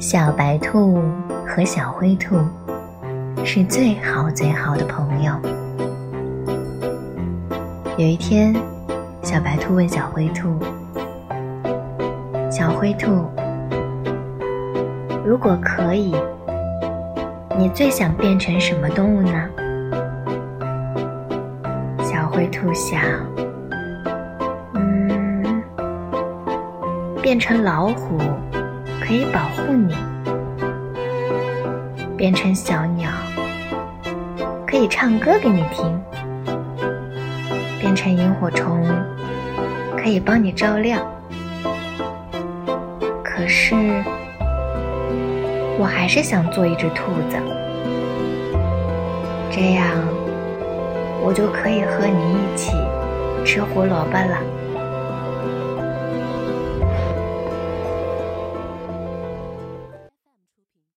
小白兔和小灰兔是最好最好的朋友。有一天，小白兔问小灰兔：“小灰兔，如果可以，你最想变成什么动物呢？”小灰兔想：“嗯，变成老虎。”可以保护你，变成小鸟，可以唱歌给你听；变成萤火虫，可以帮你照亮。可是，我还是想做一只兔子，这样我就可以和你一起吃胡萝卜了。